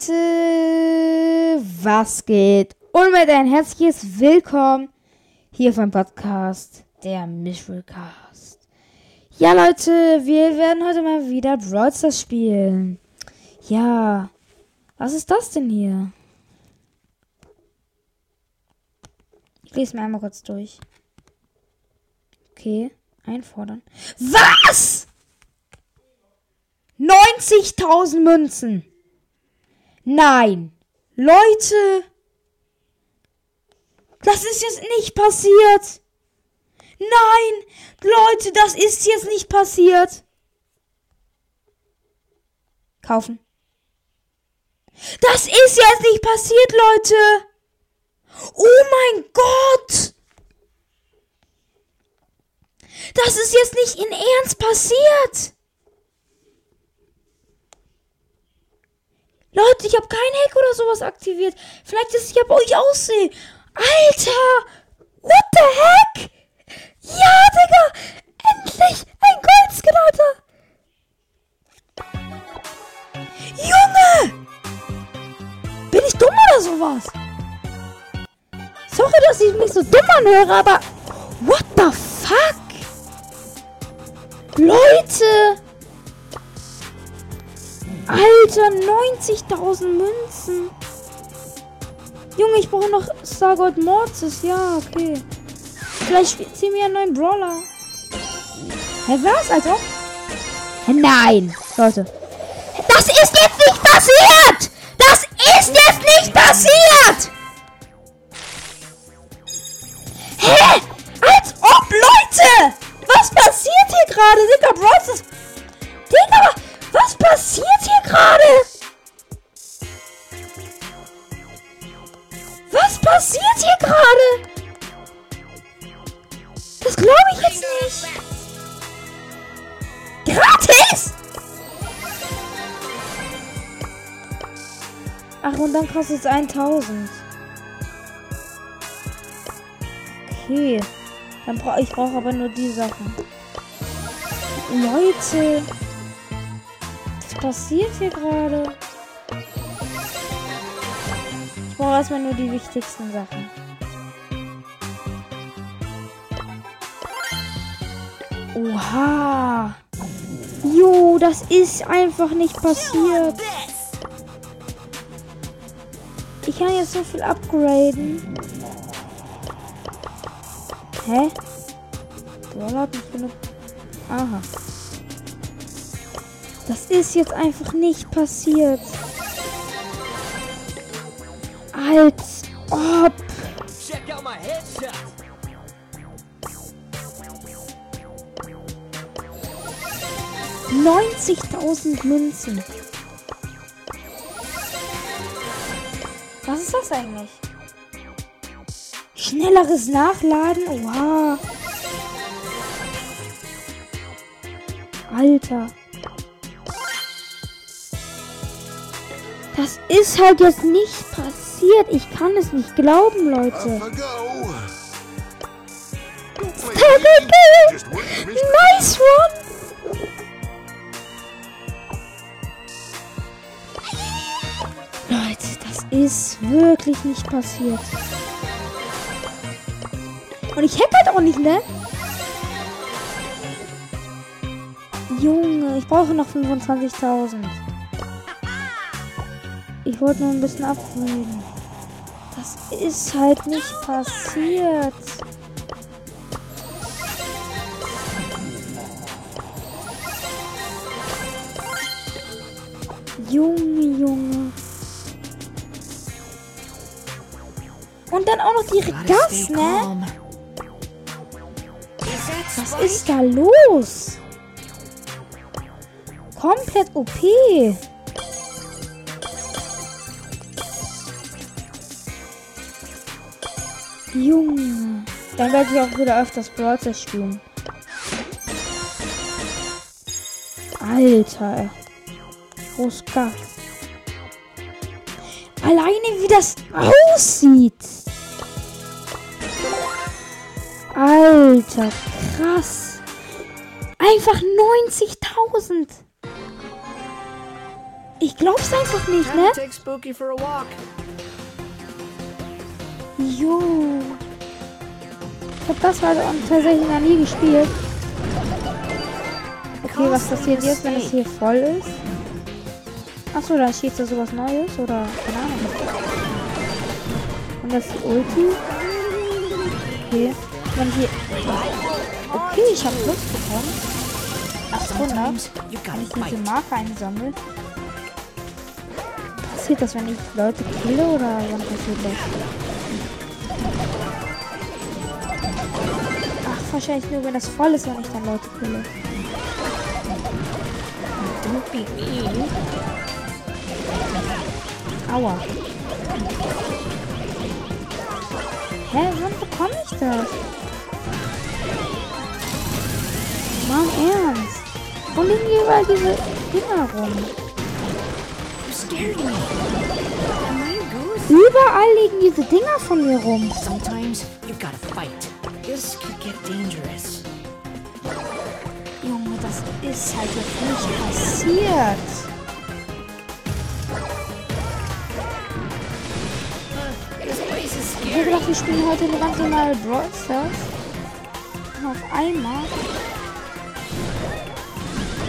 Leute, was geht? Und mit ein herzliches Willkommen hier beim Podcast der Cast. Ja Leute, wir werden heute mal wieder Brawl Stars spielen. Ja, was ist das denn hier? Ich lese mir einmal kurz durch. Okay, einfordern. Was? 90.000 Münzen. Nein. Leute. Das ist jetzt nicht passiert. Nein. Leute, das ist jetzt nicht passiert. Kaufen. Das ist jetzt nicht passiert, Leute. Oh mein Gott. Das ist jetzt nicht in Ernst passiert. Leute, ich habe kein Hack oder sowas aktiviert. Vielleicht ist es ja bei euch aussehe. Alter! What the heck? Ja, Digga! Endlich ein Goldskin, Alter! Junge! Bin ich dumm oder sowas? Sorry, dass ich mich so dumm anhöre, aber... What the fuck? Leute! Alter, 90.000 Münzen. Junge, ich brauche noch Stargold Mortis. Ja, okay. Vielleicht ziehen wir einen neuen Brawler. Hä, was? Also? Hä, nein. Leute. Das ist jetzt nicht passiert! Gratis! Ach, und dann kostet es 1000. Okay. Dann brauche ich brauche aber nur die Sachen. Leute passiert hier gerade? Ich brauche erstmal nur die wichtigsten Sachen. Oha. Jo, das ist einfach nicht passiert. Ich kann jetzt so viel upgraden. Hä? Brawler hat nicht genug. Aha. Das ist jetzt einfach nicht passiert. Als ob. 90.000 Münzen. Was ist das eigentlich? Schnelleres Nachladen? Wow. Alter. Das ist halt jetzt nicht passiert. Ich kann es nicht glauben, Leute. Nice one! Das ist wirklich nicht passiert. Und ich hack halt auch nicht, ne? Junge, ich brauche noch 25.000. Ich wollte nur ein bisschen upgraden. Das ist halt nicht passiert. Junge, Junge. Und dann auch noch direkt das, ne? Was ist da los? Komplett OP. Junge. Dann werde ich auch wieder öfters Brawl spielen. Alter. Roska. Alleine wie das aussieht. Alter, krass. Einfach 90.000. Ich glaub's einfach nicht, ne? Jo. Ich hab das halt tatsächlich noch nie gespielt. Okay, was passiert jetzt, wenn es hier voll ist? Achso, da steht da sowas Neues oder keine Ahnung. Und das ist die Ulti. Okay. Wenn hier. Okay, ich habe Plus bekommen. 800. Sometimes you Wenn gotta ich diese. Marke einsammle. Passiert das, wenn ich Leute kille oder wann passiert das? Ach, wahrscheinlich nur, wenn das voll ist, wenn ich dann Leute kille. Aua. Hä, wann bekomme ich das? Mann, ernst. Wo liegen überall diese Dinger rum? You scared me. Am I a ghost? Überall liegen diese Dinger von mir rum. Sometimes you gotta fight. This could get dangerous. Junge, das ist halt jetzt nicht passiert. Ich hätte gedacht, wir spielen heute eine ganz normale Brawl Stars. Auf einmal.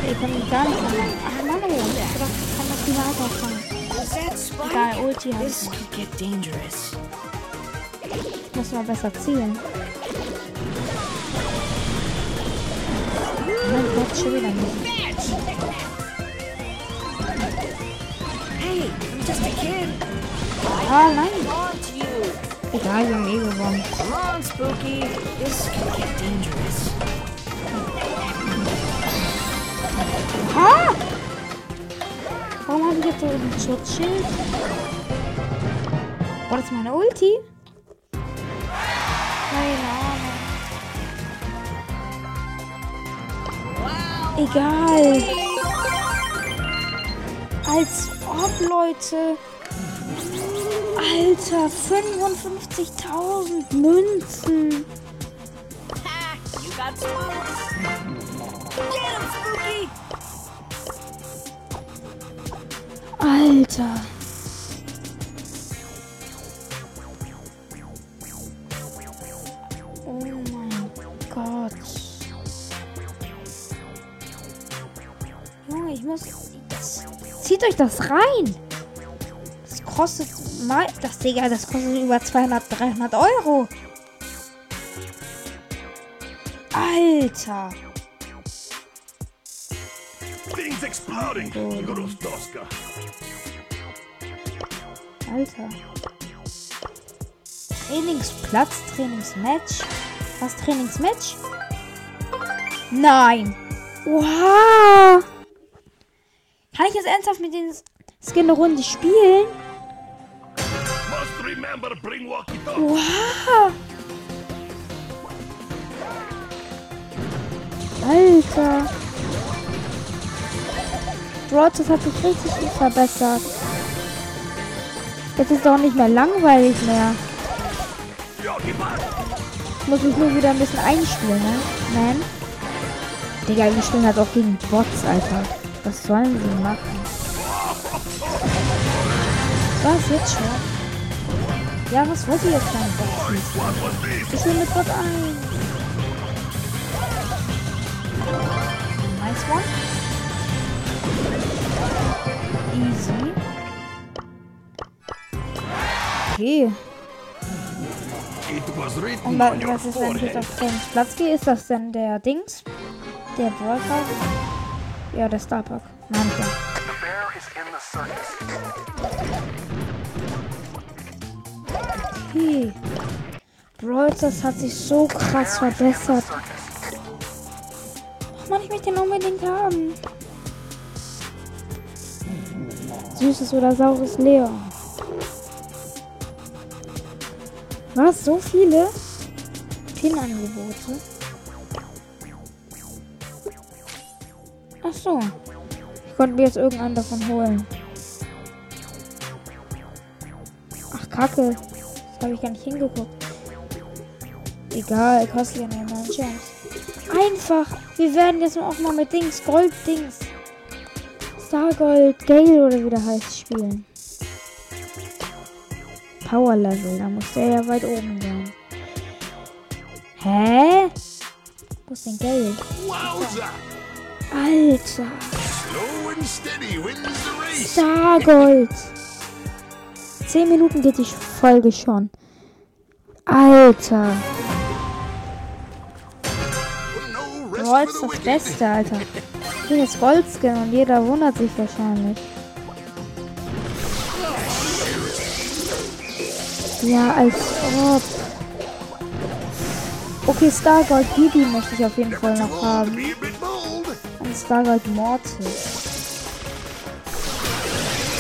Ich kann mich gar nicht machen. Ach Mann, ich hab gedacht, ich kann das wieder weiterfangen. Was that Spike? Egal, Ulti habe This ich. could get dangerous. Ich muss mal besser zielen. Mein Gott, schon wieder nicht. Hey, I'm just a kid. Ah, nein. On to you. Egal, wir haben eh gewonnen. Come on, Spooky. This could get dangerous. Ah! Warum habe ich jetzt so ein Schutzschild? War das meine Ulti? Keine Ahnung. Egal. Als ob, Leute. Alter, 55.000 Münzen. Ha! You got Alter. Oh mein Gott. Junge, ich muss. Das, zieht euch das rein. Das kostet mal. Das Digga, das kostet über 200, 300 Euro. Alter. Things exploding. Grustoska. Alter. Trainingsplatz, Trainingsmatch. Was Trainingsmatch? Nein. Wow. Kann ich jetzt ernsthaft mit den Skin eine Runde spielen? Must remember, bring walkie-talkie. Wow. Alter. Broadcast hat sich richtig gut verbessert. Jetzt ist es auch nicht mehr langweilig mehr. Ich muss mich nur wieder ein bisschen einspielen, ne? Nein. Digga, wir spielen halt auch gegen Bots, Alter. Was sollen sie machen? Was jetzt schon? Ja, was wollt ihr jetzt dann? Ich will mit Bot ein. Nice one. Easy. Okay. Und wa- was ist, jetzt forehead. auf den Platz gehe? Ist das denn der Dings? Der Brawl Pass? Ja, der Starpark. Nein, ja. Okay. Brawl Stars hat sich so krass verbessert. Ach man, ich möchte den unbedingt haben. Süßes oder saures Leon. Was? So viele? Pin-Angebote? Ach so. Ich konnte mir jetzt irgendeinen davon holen. Ach, Kacke. Das habe ich gar nicht hingeguckt. Egal, kostet ja nur 9 Gems. Einfach. Wir werden jetzt auch mal mit Dings, Gold-Dings. Stargold Gale oder wie der heißt spielen. Power Level, da muss der ja weit oben sein. Hä? Wo ist denn Gale? Alter. Stargold. Zehn Minuten geht die Folge schon. Alter. Brawl ist das. Beste, Alter. Jetzt Goldskin und jeder wundert sich wahrscheinlich. Ja, als ob. Okay, Stargold Bibi möchte ich auf jeden Fall noch haben. Und Stargold Mortis.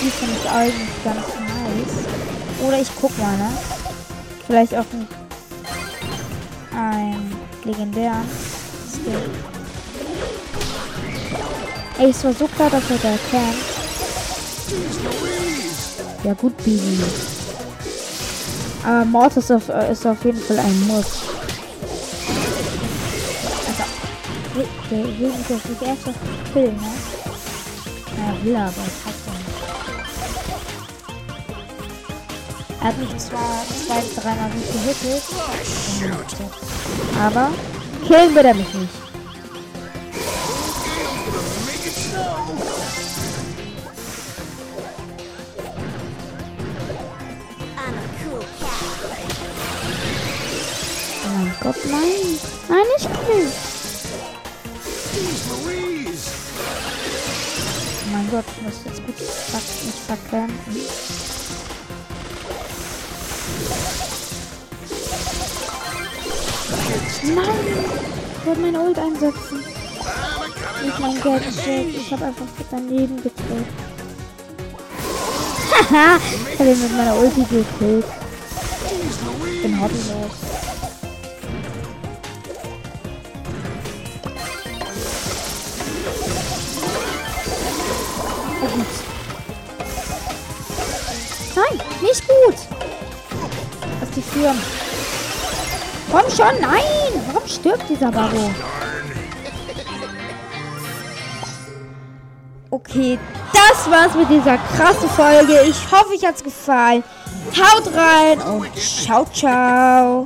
Die finde ich eigentlich ganz nice. Oder ich guck mal, ne? Vielleicht auch ein, ein legendären Skill. Ey, es war so klar, dass er da erkennt. Ja gut, Bibi. Aber Mortis ist auf, äh, ist auf jeden Fall ein Muss. Also, der will sich das nicht erst killen, ne? Ja, will er, aber ich hasse ihn. Er hat mich zwar zwei, dreimal gut gehittet. Aber killen wird er mich nicht. Gott, nein. Nein, nicht. Jeez Louise. Oh mein Gott, ich muss jetzt ver mich verkämpfen. Nein! Ich wollte meine Ult einsetzen. Nicht mein Gadget. Ich habe einfach daneben gedrückt. Haha! ich habe ihn mit meiner Ulti gekillt. Ich bin hobbylos. Oh, gut. Nein, nicht gut. Was die führen. Komm schon, nein! Warum stirbt dieser Babo? Okay, das war's mit dieser krassen Folge. Ich hoffe, euch hat's gefallen. Haut rein und ciao, ciao.